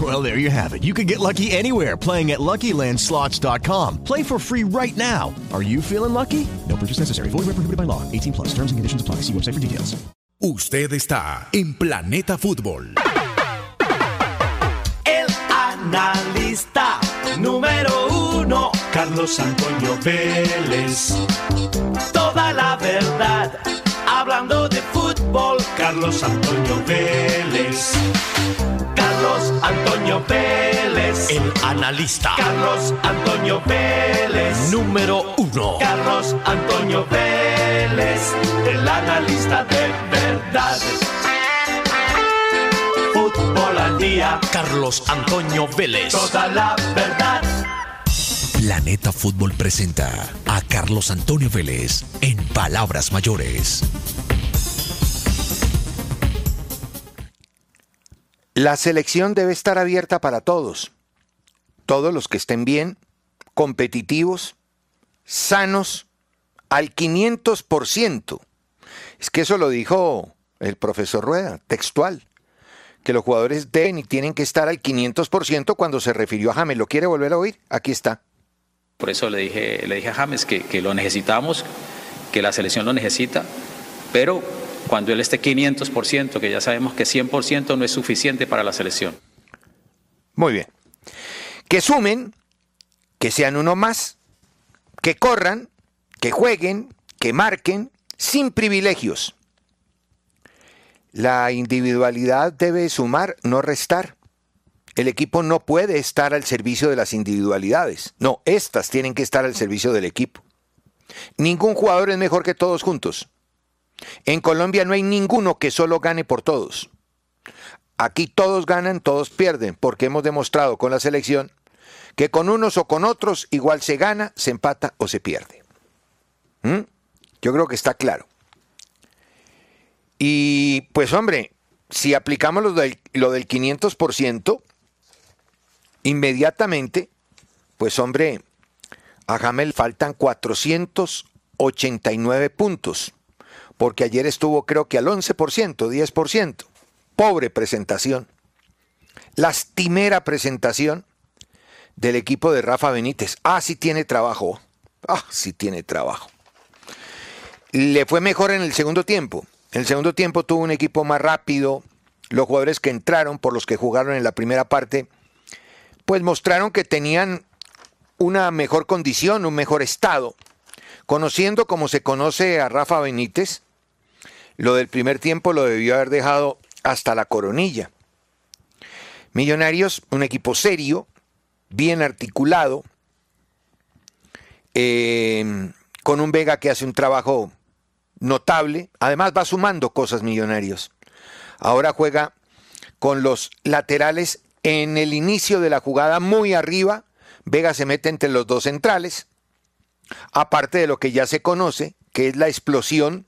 Well, there you have it. You can get lucky anywhere playing at LuckyLandSlots.com. Play for free right now. Are you feeling lucky? No purchase necessary. Void where prohibited by law. 18 plus. Terms and conditions apply. See website for details. Usted está en Planeta Fútbol. El analista número uno, Carlos Antonio Vélez. Toda la verdad, hablando de fútbol, Carlos Antonio Vélez. Carlos Antonio Vélez. El analista. Carlos Antonio Vélez. Número uno. Carlos Antonio Vélez. El analista de verdad. Fútbol al día. Carlos Antonio Vélez. Toda la verdad. Planeta Fútbol presenta a Carlos Antonio Vélez en Palabras Mayores. La selección debe estar abierta para todos. Todos los que estén bien, competitivos, sanos, al 500%. Es que eso lo dijo el profesor Rueda, textual, que los jugadores deben y tienen que estar al 500% cuando se refirió a James. ¿Lo quiere volver a oír? Aquí está. Por eso le dije, le dije a James que, que lo necesitamos, que la selección lo necesita, pero cuando él esté 500%, que ya sabemos que 100% no es suficiente para la selección. Muy bien. Que sumen, que sean uno más, que corran, que jueguen, que marquen, sin privilegios. La individualidad debe sumar, no restar. El equipo no puede estar al servicio de las individualidades. No, estas tienen que estar al servicio del equipo. Ningún jugador es mejor que todos juntos. En Colombia no hay ninguno que solo gane por todos. Aquí todos ganan, todos pierden, porque hemos demostrado con la selección que con unos o con otros igual se gana, se empata o se pierde. ¿Mm? Yo creo que está claro. Y pues hombre, si aplicamos lo del, lo del 500%, inmediatamente, pues hombre, a Jamel faltan 489 puntos, porque ayer estuvo creo que al 11%, 10%. Pobre presentación. Lastimera presentación del equipo de Rafa Benítez. Ah, sí tiene trabajo. Ah, sí tiene trabajo. Le fue mejor en el segundo tiempo. En el segundo tiempo tuvo un equipo más rápido. Los jugadores que entraron, por los que jugaron en la primera parte, pues mostraron que tenían una mejor condición, un mejor estado. Conociendo como se conoce a Rafa Benítez, lo del primer tiempo lo debió haber dejado hasta la coronilla. Millonarios, un equipo serio, bien articulado, eh, con un Vega que hace un trabajo notable, además va sumando cosas Millonarios. Ahora juega con los laterales en el inicio de la jugada muy arriba, Vega se mete entre los dos centrales, aparte de lo que ya se conoce, que es la explosión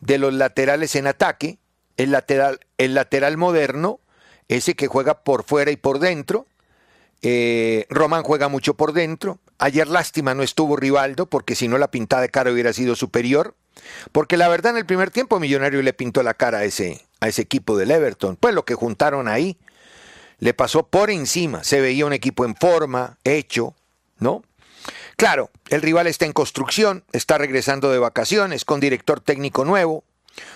de los laterales en ataque, el lateral, el lateral moderno, ese que juega por fuera y por dentro. Eh, Román juega mucho por dentro. Ayer lástima no estuvo Rivaldo, porque si no la pintada de cara hubiera sido superior. Porque la verdad en el primer tiempo Millonario le pintó la cara a ese, a ese equipo del Everton. Pues lo que juntaron ahí le pasó por encima. Se veía un equipo en forma, hecho, ¿no? Claro, el rival está en construcción, está regresando de vacaciones, con director técnico nuevo,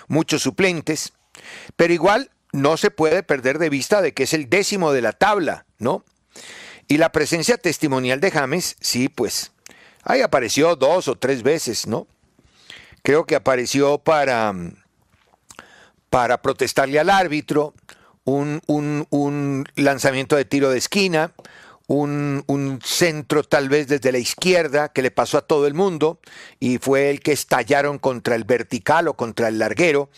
muchos suplentes, pero igual no se puede perder de vista de que es el décimo de la tabla, ¿no? Y la presencia testimonial de James, sí, pues, ahí apareció dos o tres veces, ¿no? Creo que apareció para, para protestarle al árbitro, un, un, un lanzamiento de tiro de esquina, un, un, centro tal vez desde la izquierda que le pasó a todo el mundo y fue el que estallaron contra el vertical o contra el larguero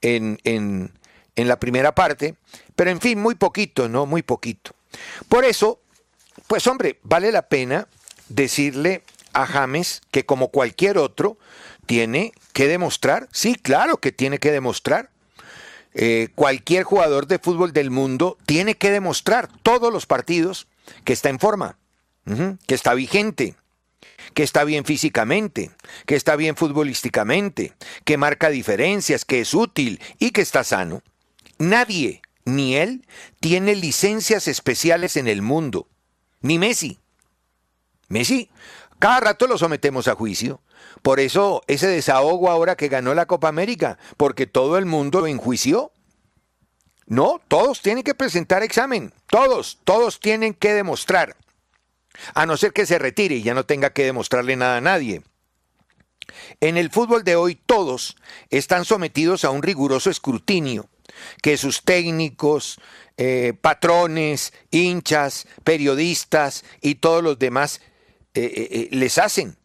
en, en, en la primera parte, pero en fin, muy poquito, ¿no? Muy poquito. Por eso, pues hombre, vale la pena decirle a James que como cualquier otro, tiene que demostrar, sí, claro que tiene que demostrar. Eh, cualquier jugador de fútbol del mundo tiene que demostrar todos los partidos que está en forma, que está vigente, que está bien físicamente, que está bien futbolísticamente, que marca diferencias, que es útil y que está sano. Nadie, ni él, tiene licencias especiales en el mundo, ni Messi. Messi, cada rato lo sometemos a juicio. Por eso ese desahogo ahora que ganó la Copa América, porque todo el mundo lo enjuició. No, todos tienen que presentar examen, todos, todos tienen que demostrar, a no ser que se retire y ya no tenga que demostrarle nada a nadie. En el fútbol de hoy todos están sometidos a un riguroso escrutinio que sus técnicos, eh, patrones, hinchas, periodistas y todos los demás eh, eh, les hacen.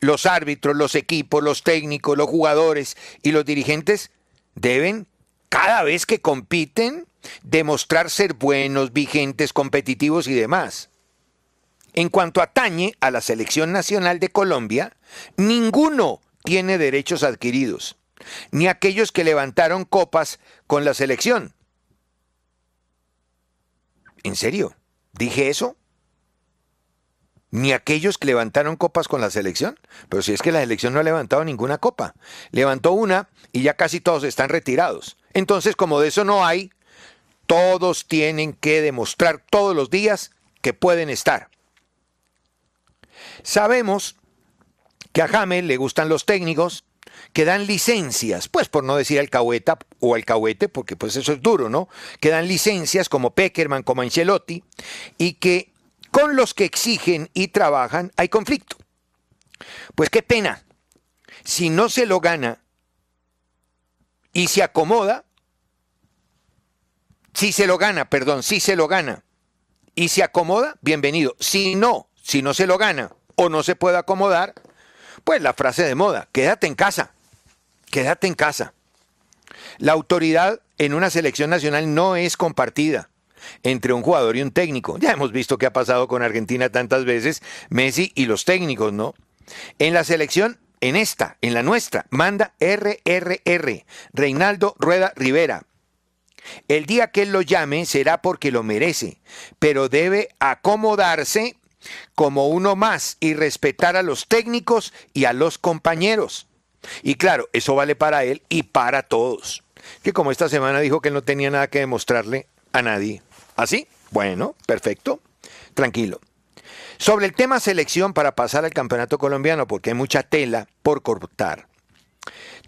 Los árbitros, los equipos, los técnicos, los jugadores y los dirigentes deben cada vez que compiten, demostrar ser buenos, vigentes, competitivos y demás. En cuanto atañe a la selección nacional de Colombia, ninguno tiene derechos adquiridos, ni aquellos que levantaron copas con la selección. ¿En serio? ¿Dije eso? Ni aquellos que levantaron copas con la selección. Pero si es que la selección no ha levantado ninguna copa. Levantó una y ya casi todos están retirados. Entonces, como de eso no hay, todos tienen que demostrar todos los días que pueden estar. Sabemos que a Jamel le gustan los técnicos que dan licencias, pues por no decir alcahueta o alcahuete, porque pues eso es duro, ¿no? Que dan licencias como Peckerman, como Ancelotti, y que con los que exigen y trabajan hay conflicto. Pues qué pena. Si no se lo gana y se acomoda, si se lo gana, perdón, si se lo gana y se acomoda, bienvenido. Si no, si no se lo gana o no se puede acomodar, pues la frase de moda, quédate en casa, quédate en casa. La autoridad en una selección nacional no es compartida entre un jugador y un técnico. Ya hemos visto qué ha pasado con Argentina tantas veces, Messi y los técnicos, ¿no? En la selección, en esta, en la nuestra, manda RRR, Reinaldo Rueda Rivera. El día que él lo llame será porque lo merece, pero debe acomodarse como uno más y respetar a los técnicos y a los compañeros. Y claro, eso vale para él y para todos. Que como esta semana dijo que él no tenía nada que demostrarle a nadie. ¿Así? Bueno, perfecto. Tranquilo. Sobre el tema selección para pasar al campeonato colombiano, porque hay mucha tela por cortar.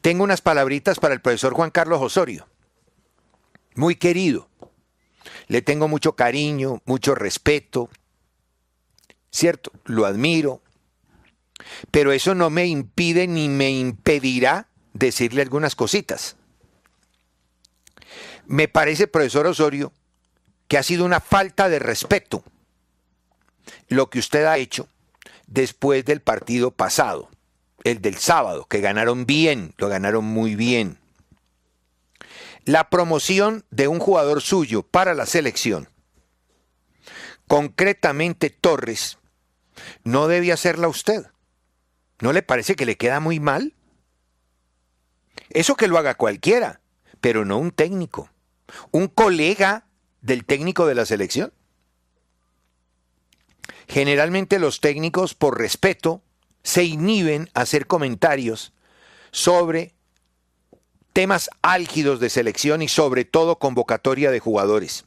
Tengo unas palabritas para el profesor Juan Carlos Osorio. Muy querido. Le tengo mucho cariño, mucho respeto. Cierto, lo admiro. Pero eso no me impide ni me impedirá decirle algunas cositas. Me parece, profesor Osorio, que ha sido una falta de respeto lo que usted ha hecho después del partido pasado, el del sábado, que ganaron bien, lo ganaron muy bien. La promoción de un jugador suyo para la selección, concretamente Torres, no debe hacerla usted. ¿No le parece que le queda muy mal? Eso que lo haga cualquiera, pero no un técnico. Un colega del técnico de la selección. Generalmente los técnicos, por respeto, se inhiben a hacer comentarios sobre temas álgidos de selección y sobre todo convocatoria de jugadores.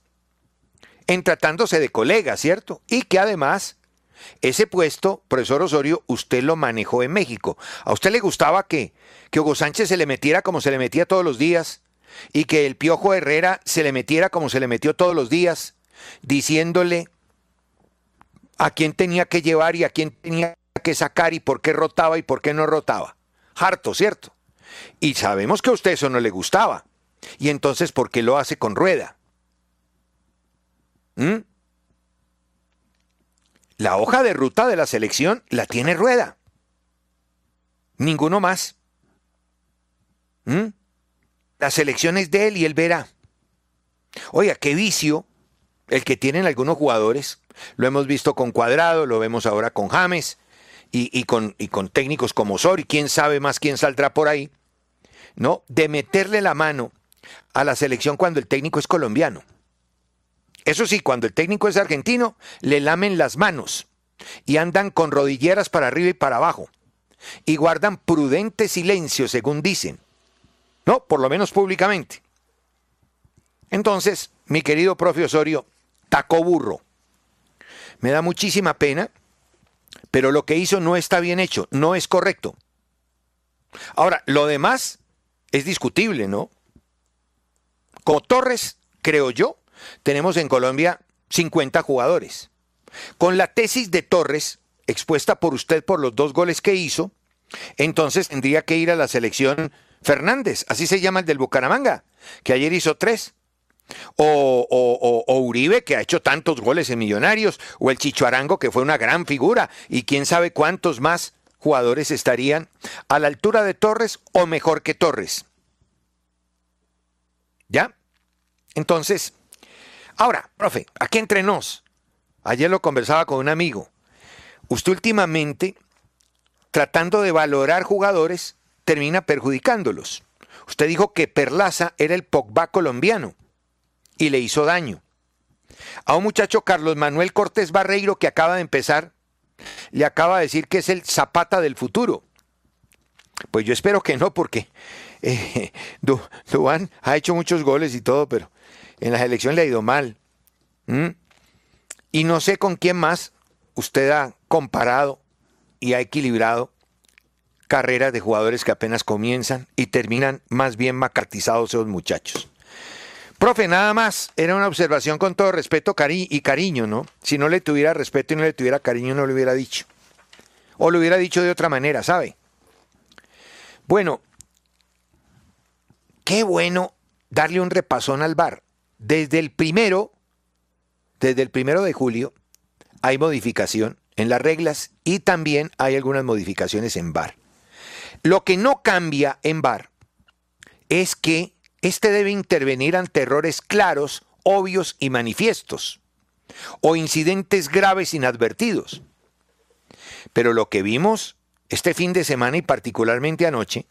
En tratándose de colegas, ¿cierto? Y que además ese puesto, profesor Osorio, usted lo manejó en México. ¿A usted le gustaba que, que Hugo Sánchez se le metiera como se le metía todos los días y que el Piojo Herrera se le metiera como se le metió todos los días, diciéndole a quién tenía que llevar y a quién tenía que sacar y por qué rotaba y por qué no rotaba. Harto, ¿cierto? Y sabemos que a usted eso no le gustaba. Y entonces, ¿por qué lo hace con rueda? ¿Mm? La hoja de ruta de la selección la tiene rueda. Ninguno más. ¿Mm? La selección es de él y él verá. Oiga, qué vicio el que tienen algunos jugadores. Lo hemos visto con Cuadrado, lo vemos ahora con James y, con, y con técnicos como Sori. ¿Quién sabe más quién saldrá por ahí? ¿No? De meterle la mano a la selección cuando el técnico es colombiano. Eso sí, cuando el técnico es argentino, le lamen las manos y andan con rodilleras para arriba y para abajo y guardan prudente silencio, según dicen. No, por lo menos públicamente. Entonces, mi querido profe Osorio, taco burro. Me da muchísima pena, pero lo que hizo no está bien hecho, no es correcto. Ahora, lo demás es discutible, ¿no? Como Torres, creo yo, tenemos en Colombia 50 jugadores. Con la tesis de Torres, expuesta por usted por los dos goles que hizo, entonces tendría que ir a la selección Fernández, así se llama el del Bucaramanga, que ayer hizo tres. O, Uribe, que ha hecho tantos goles en Millonarios, o el Chicho Arango, que fue una gran figura, y quién sabe cuántos más jugadores estarían a la altura de Torres o mejor que Torres. ¿Ya? Entonces, ahora, profe, aquí entre nos, ayer lo conversaba con un amigo, usted últimamente, tratando de valorar jugadores, termina perjudicándolos. Usted dijo que Perlaza era el Pogba colombiano y le hizo daño. A un muchacho Carlos Manuel Cortés Barreiro que acaba de empezar, le acaba de decir que es el Zapata del futuro. Pues yo espero que no, porque eh, ha hecho muchos goles y todo, pero en la elecciones le ha ido mal. Y no sé con quién más usted ha comparado y ha equilibrado carreras de jugadores que apenas comienzan y terminan más bien macartizados esos muchachos. Profe, nada más, era una observación con todo respeto y cariño, ¿no? Si no le tuviera respeto y no le tuviera cariño, no lo hubiera dicho. O lo hubiera dicho de otra manera, ¿sabe? Bueno, qué bueno darle un repasón al bar. Desde el primero, desde el primero de julio, hay modificación en las reglas y también hay algunas modificaciones en bar. Lo que no cambia en bar es que este debe intervenir ante errores claros, obvios y manifiestos, o incidentes graves inadvertidos. Pero lo que vimos este fin de semana y particularmente anoche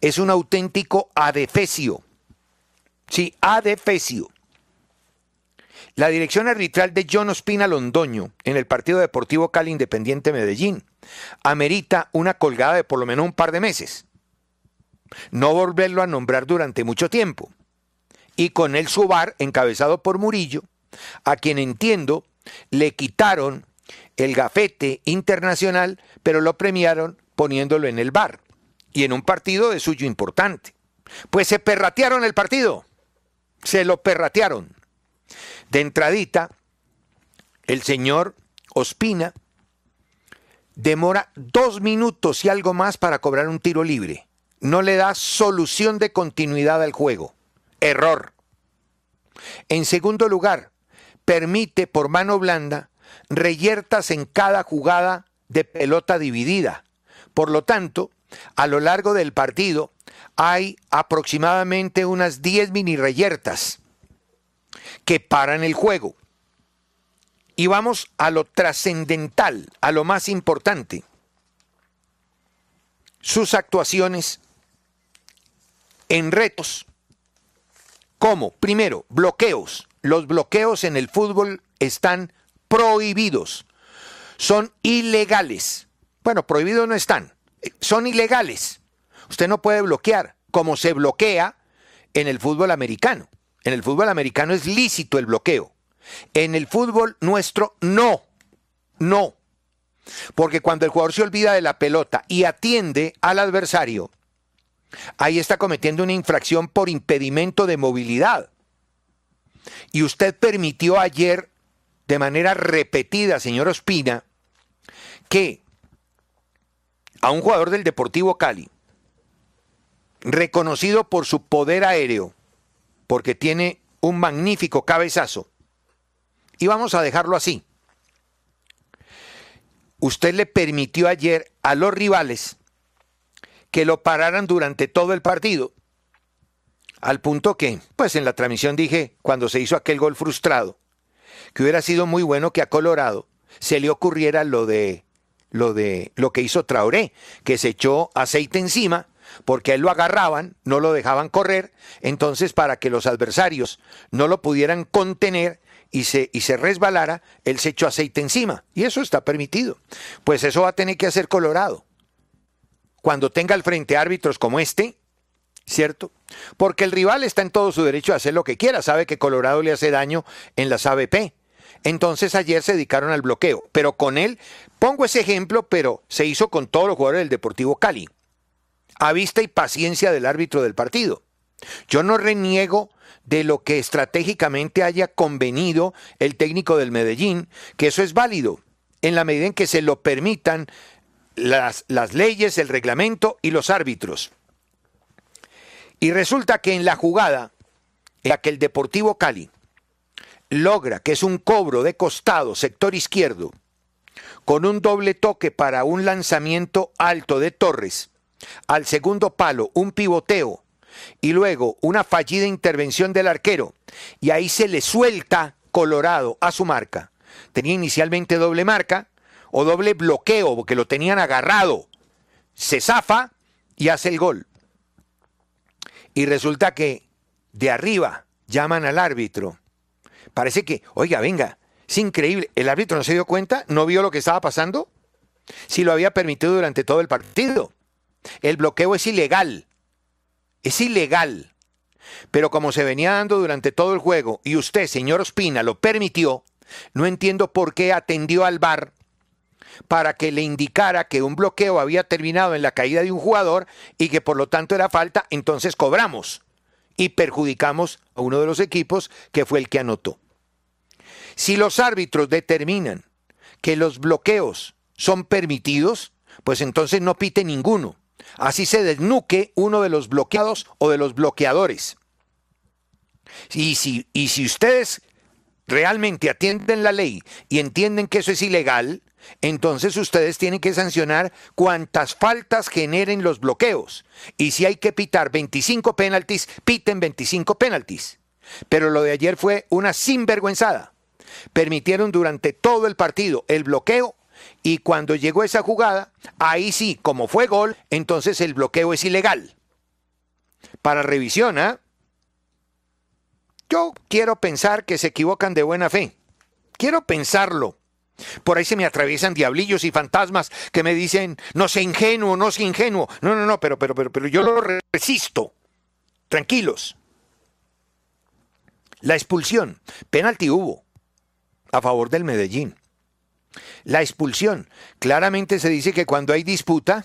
es un auténtico adefesio. Sí, adefesio. La dirección arbitral de John Ospina Londoño en el Partido Deportivo Cali Independiente Medellín amerita una colgada de por lo menos un par de meses no volverlo a nombrar durante mucho tiempo. Y con el Subar, encabezado por Murillo, a quien entiendo le quitaron el gafete internacional, pero lo premiaron poniéndolo en el bar y en un partido de suyo importante. Pues se perratearon el partido, se lo perratearon. De entradita, el señor Ospina demora dos minutos y algo más para cobrar un tiro libre no le da solución de continuidad al juego. Error. En segundo lugar, permite por mano blanda reyertas en cada jugada de pelota dividida. Por lo tanto, a lo largo del partido hay aproximadamente unas 10 mini reyertas que paran el juego. Y vamos a lo trascendental, a lo más importante. Sus actuaciones en retos como, primero, bloqueos. Los bloqueos en el fútbol están prohibidos. Son ilegales. Bueno, prohibidos no están. Eh, son ilegales. Usted no puede bloquear como se bloquea en el fútbol americano. En el fútbol americano es lícito el bloqueo. En el fútbol nuestro no. No. Porque cuando el jugador se olvida de la pelota y atiende al adversario, ahí está cometiendo una infracción por impedimento de movilidad. Y usted permitió ayer, de manera repetida, señor Ospina, que a un jugador del Deportivo Cali, reconocido por su poder aéreo, porque tiene un magnífico cabezazo. Y vamos a dejarlo así. Usted le permitió ayer a los rivales que lo pararan durante todo el partido. Al punto que, pues en la transmisión dije, cuando se hizo aquel gol frustrado, que hubiera sido muy bueno que a Colorado se le ocurriera lo de lo de lo que hizo Traoré, que se echó aceite encima porque a él lo agarraban, no lo dejaban correr, entonces para que los adversarios no lo pudieran contener y se, y se resbalara, él se echó aceite encima. Y eso está permitido. Pues eso va a tener que hacer Colorado. Cuando tenga al frente árbitros como este, ¿cierto? Porque el rival está en todo su derecho a hacer lo que quiera, sabe que Colorado le hace daño en las ABP. Entonces ayer se dedicaron al bloqueo, pero con él, pongo ese ejemplo, pero se hizo con todos los jugadores del Deportivo Cali, a vista y paciencia del árbitro del partido. Yo no reniego de lo que estratégicamente haya convenido el técnico del Medellín, que eso es válido, en la medida en que se lo permitan las, las leyes, el reglamento y los árbitros. Y resulta que en la jugada en la que el Deportivo Cali logra, que es un cobro de costado, sector izquierdo, con un doble toque para un lanzamiento alto de Torres, al segundo palo un pivoteo y luego una fallida intervención del arquero, y ahí se le suelta Colorado a su marca. Tenía inicialmente doble marca o doble bloqueo porque lo tenían agarrado. Se zafa y hace el gol. Y resulta que de arriba llaman al árbitro. Parece que, oiga, venga, es increíble. El árbitro no se dio cuenta, no vio lo que estaba pasando. Si lo había permitido durante todo el partido. El bloqueo es ilegal. Es ilegal. Pero como se venía dando durante todo el juego y usted, señor Ospina, lo permitió, no entiendo por qué atendió al VAR para que le indicara que un bloqueo había terminado en la caída de un jugador y que por lo tanto era falta, entonces cobramos y perjudicamos a uno de los equipos que fue el que anotó. Si los árbitros determinan que los bloqueos son permitidos, pues entonces no pite ninguno. Así se desnuque uno de los bloqueados o de los bloqueadores. Y si, y si ustedes realmente atienden la ley y entienden que eso es ilegal, entonces ustedes tienen que sancionar cuantas faltas generen los bloqueos. Y si hay que pitar 25 penaltis, piten 25 penaltis. Pero lo de ayer fue una sinvergüenzada. Permitieron durante todo el partido el bloqueo y cuando llegó esa jugada, ahí sí, como fue gol, entonces el bloqueo es ilegal. Para revisión, ¿ah? Yo quiero pensar que se equivocan de buena fe. Quiero pensarlo. Por ahí se me atraviesan diablillos y fantasmas que me dicen, no sé ingenuo, no sé ingenuo. No, no, no, pero, pero, pero, pero yo lo resisto. Tranquilos. La expulsión, penalti hubo a favor del Medellín. La expulsión, claramente se dice que cuando hay disputa,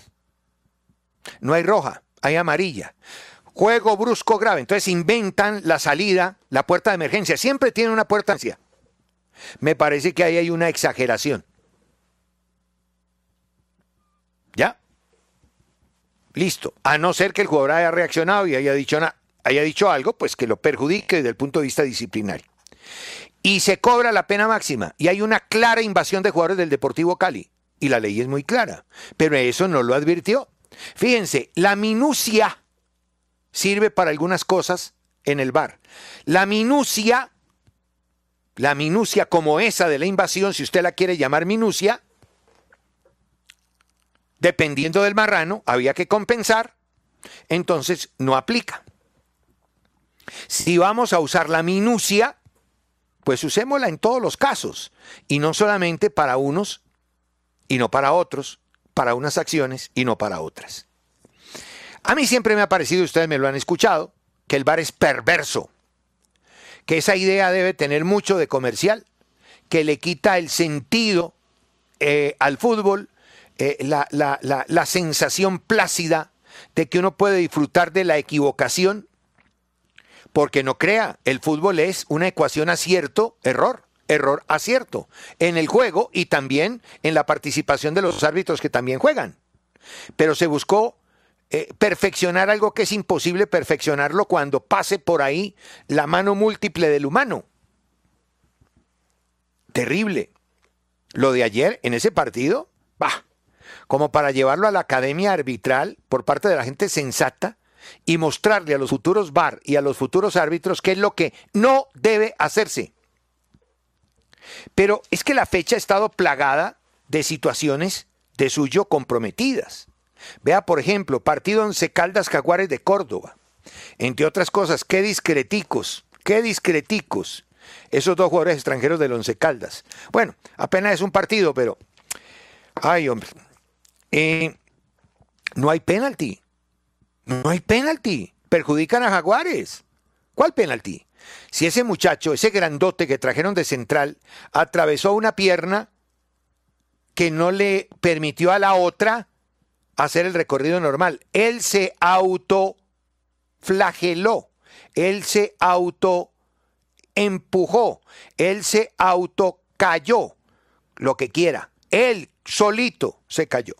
no hay roja, hay amarilla. Juego brusco grave, entonces inventan la salida, la puerta de emergencia. Siempre tiene una puerta de emergencia. Me parece que ahí hay una exageración. ¿Ya? Listo. A no ser que el jugador haya reaccionado y haya dicho, haya dicho algo, pues que lo perjudique desde el punto de vista disciplinario. Y se cobra la pena máxima. Y hay una clara invasión de jugadores del Deportivo Cali. Y la ley es muy clara. Pero eso no lo advirtió. Fíjense, la minucia sirve para algunas cosas en el bar. La minucia la minucia como esa de la invasión, si usted la quiere llamar minucia, dependiendo del marrano, había que compensar, entonces no aplica. Si vamos a usar la minucia, pues usémosla en todos los casos, y no solamente para unos y no para otros, para unas acciones y no para otras. A mí siempre me ha parecido, ustedes me lo han escuchado, que el bar es perverso que esa idea debe tener mucho de comercial, que le quita el sentido eh, al fútbol, eh, la, la sensación plácida de que uno puede disfrutar de la equivocación, porque no crea, el fútbol es una ecuación acierto-error error acierto en el juego y también en la participación de los árbitros que también juegan. Pero se buscó eh, perfeccionar algo que es imposible perfeccionarlo cuando pase por ahí la mano múltiple del humano. Terrible. Lo de ayer en ese partido, bah, como para llevarlo a la academia arbitral por parte de la gente sensata y mostrarle a los futuros VAR y a los futuros árbitros qué es lo que no debe hacerse. Pero es que la fecha ha estado plagada de situaciones de suyo comprometidas. Vea, por ejemplo, partido Once Caldas Jaguares de Córdoba. Entre otras cosas, qué discreticos, qué discreticos esos dos jugadores extranjeros del Once Caldas. Bueno, apenas es un partido, pero... Ay, hombre. Eh, no hay penalti. No hay penalti. Perjudican a Jaguares. ¿Cuál penalti? Si ese muchacho, ese grandote que trajeron de central, atravesó una pierna que no le permitió a la otra hacer el recorrido normal. Él se autoflageló. Él se auto empujó. Él se autocayó. Lo que quiera. Él solito se cayó.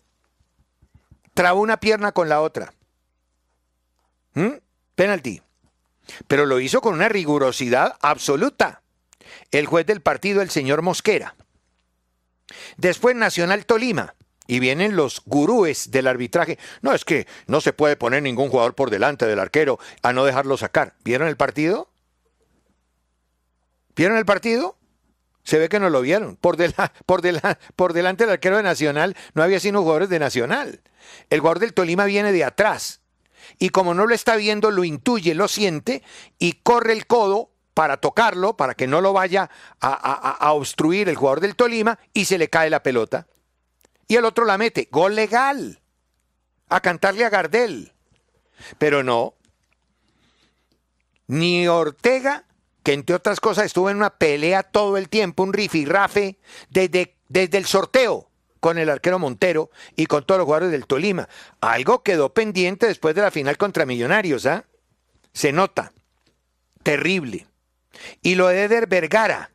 Trabó una pierna con la otra. ¿Mm? Penalti. Pero lo hizo con una rigurosidad absoluta. El juez del partido, el señor Mosquera. Después Nacional Tolima. Y vienen los gurúes del arbitraje. No, es que no se puede poner ningún jugador por delante del arquero a no dejarlo sacar. ¿Vieron el partido? ¿Vieron el partido? Se ve que no lo vieron. Por, por, por delante del arquero de Nacional no había sino jugadores de Nacional. El jugador del Tolima viene de atrás. Y como no lo está viendo, lo intuye, lo siente y corre el codo para tocarlo, para que no lo vaya a, obstruir el jugador del Tolima y se le cae la pelota. Y el otro la mete. Gol legal. A cantarle a Gardel. Pero no. Ni Ortega, que entre otras cosas estuvo en una pelea todo el tiempo, un rifirrafe, desde, desde el sorteo con el arquero Montero y con todos los jugadores del Tolima. Algo quedó pendiente después de la final contra Millonarios, ¿ah? Se nota. Terrible. Y lo de Eder Vergara,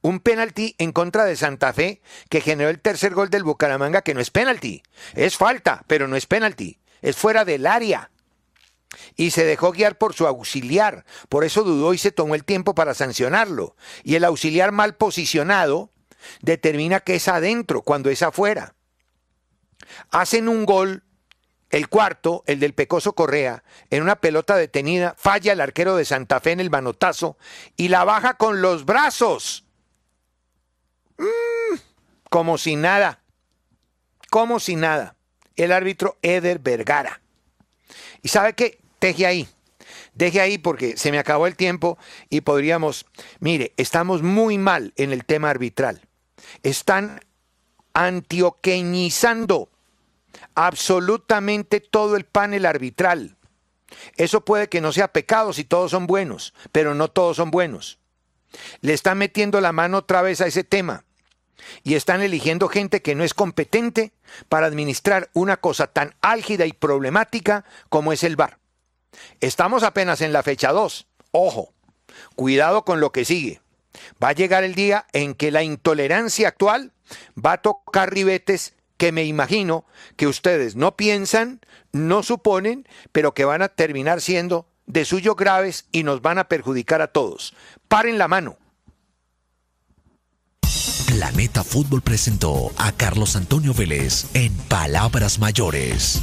un penalti en contra de Santa Fe que generó el tercer gol del Bucaramanga, que no es penalti, es falta, pero no es penalti, es fuera del área. Y se dejó guiar por su auxiliar, por eso dudó y se tomó el tiempo para sancionarlo. Y el auxiliar mal posicionado determina que es adentro cuando es afuera. Hacen un gol el cuarto, el del Pecoso Correa, en una pelota detenida, falla el arquero de Santa Fe en el manotazo y la baja con los brazos. Mm, como si nada. Como si nada. El árbitro Eder Vergara. ¿Y sabe qué? Deje ahí. Deje ahí porque se me acabó el tiempo y podríamos... Mire, estamos muy mal en el tema arbitral. Están antioqueñizando absolutamente todo el panel arbitral. Eso puede que no sea pecado si todos son buenos, pero no todos son buenos. Le están metiendo la mano otra vez a ese tema y están eligiendo gente que no es competente para administrar una cosa tan álgida y problemática como es el VAR. Estamos apenas en la fecha 2. Ojo, cuidado con lo que sigue. Va a llegar el día en que la intolerancia actual va a tocar ribetes que me imagino que ustedes no piensan, no suponen, pero que van a terminar siendo de suyo graves y nos van a perjudicar a todos. Paren la mano. Planeta Fútbol presentó a Carlos Antonio Vélez en Palabras Mayores.